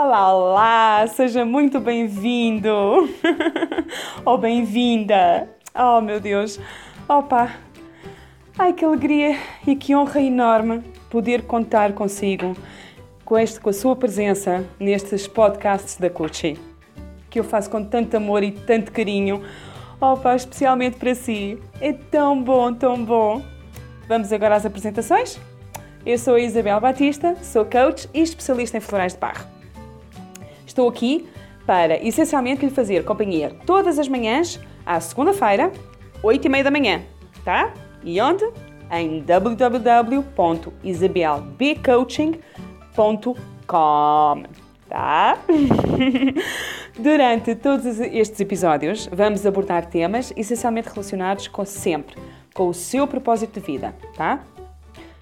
Olá, olá, seja muito bem-vindo ou bem-vinda. Oh, meu Deus, opa, ai que alegria e que honra enorme poder contar consigo com, este, com a sua presença nestes podcasts da Coaching, que eu faço com tanto amor e tanto carinho, opa, especialmente para si. É tão bom, tão bom. Vamos agora às apresentações? Eu sou a Isabel Batista, sou coach e especialista em florais de barro. Estou aqui para essencialmente lhe fazer companhia todas as manhãs, à segunda-feira, 8 e meia da manhã, tá? E onde? Em www.isabelbcoaching.com, tá? Durante todos estes episódios, vamos abordar temas essencialmente relacionados com sempre com o seu propósito de vida, tá?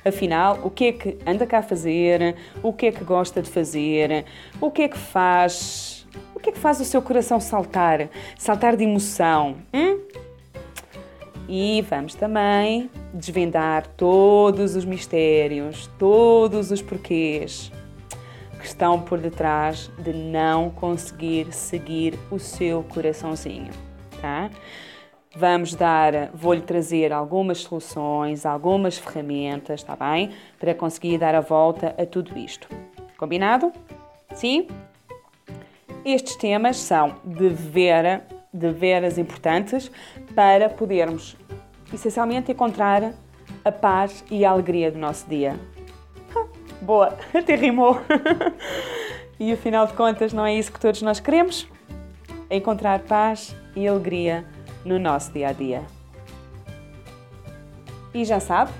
Afinal, o que é que anda cá a fazer? O que é que gosta de fazer? O que é que faz? O que é que faz o seu coração saltar? Saltar de emoção? Hum? E vamos também desvendar todos os mistérios, todos os porquês que estão por detrás de não conseguir seguir o seu coraçãozinho, tá? Vamos dar, vou-lhe trazer algumas soluções, algumas ferramentas, está bem? Para conseguir dar a volta a tudo isto. Combinado? Sim? Estes temas são de, vera, de veras importantes para podermos, essencialmente, encontrar a paz e a alegria do nosso dia. Boa, até rimou. e afinal de contas, não é isso que todos nós queremos? Encontrar paz e alegria no nosso dia a dia. E já sabe,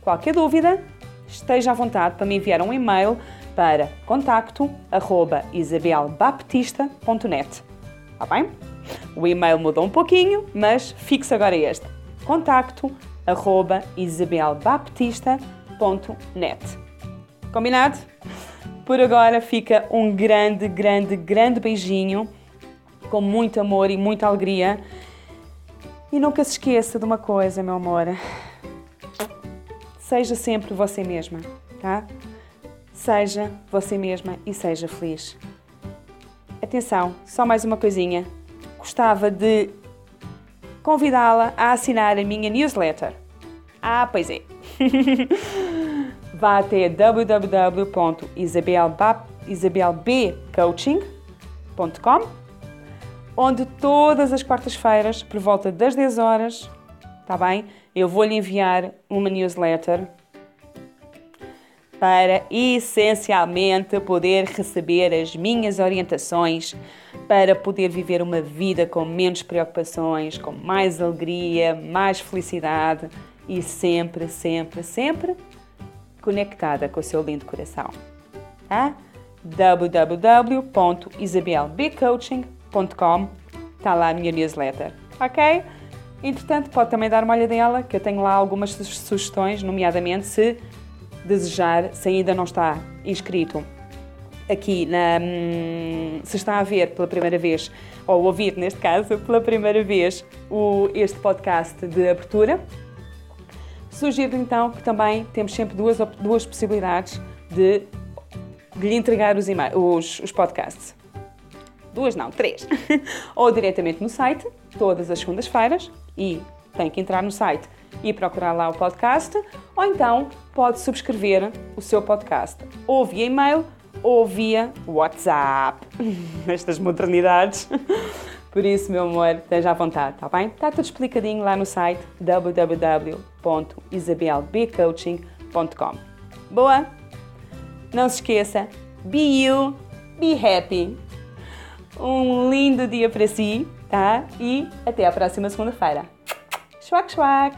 qualquer dúvida, esteja à vontade para me enviar um e-mail para contacto@isabelbaptista.net. Está bem? O e-mail mudou um pouquinho, mas fixe agora este. contacto@isabelbaptista.net. Combinado? Por agora fica um grande, grande, grande beijinho com muito amor e muita alegria e nunca se esqueça de uma coisa, meu amor. Seja sempre você mesma, tá? Seja você mesma e seja feliz. Atenção, só mais uma coisinha. Gostava de convidá-la a assinar a minha newsletter. Ah, pois é. Vá até www.isabelbcoaching.com onde todas as quartas-feiras, por volta das 10 horas, está bem? Eu vou-lhe enviar uma newsletter para essencialmente poder receber as minhas orientações para poder viver uma vida com menos preocupações, com mais alegria, mais felicidade e sempre, sempre, sempre conectada com o seu lindo coração. Tá? www.isabelbcoaching.com www.com está lá a minha newsletter, ok? Entretanto, pode também dar uma olhadela, que eu tenho lá algumas sugestões, nomeadamente se desejar, se ainda não está inscrito aqui na. Hum, se está a ver pela primeira vez, ou ouvir neste caso, pela primeira vez, o, este podcast de abertura. Sugiro então que também temos sempre duas, duas possibilidades de, de lhe entregar os, os, os podcasts duas não, três, ou diretamente no site, todas as segundas-feiras, e tem que entrar no site e procurar lá o podcast, ou então pode subscrever o seu podcast, ou via e-mail, ou via WhatsApp, nestas modernidades. Por isso, meu amor, esteja à vontade, está bem? Está tudo explicadinho lá no site www.isabelbcoaching.com. Boa? Não se esqueça, be you, be happy. Um lindo dia para si, tá? E até a próxima segunda-feira. Schwack, schwack!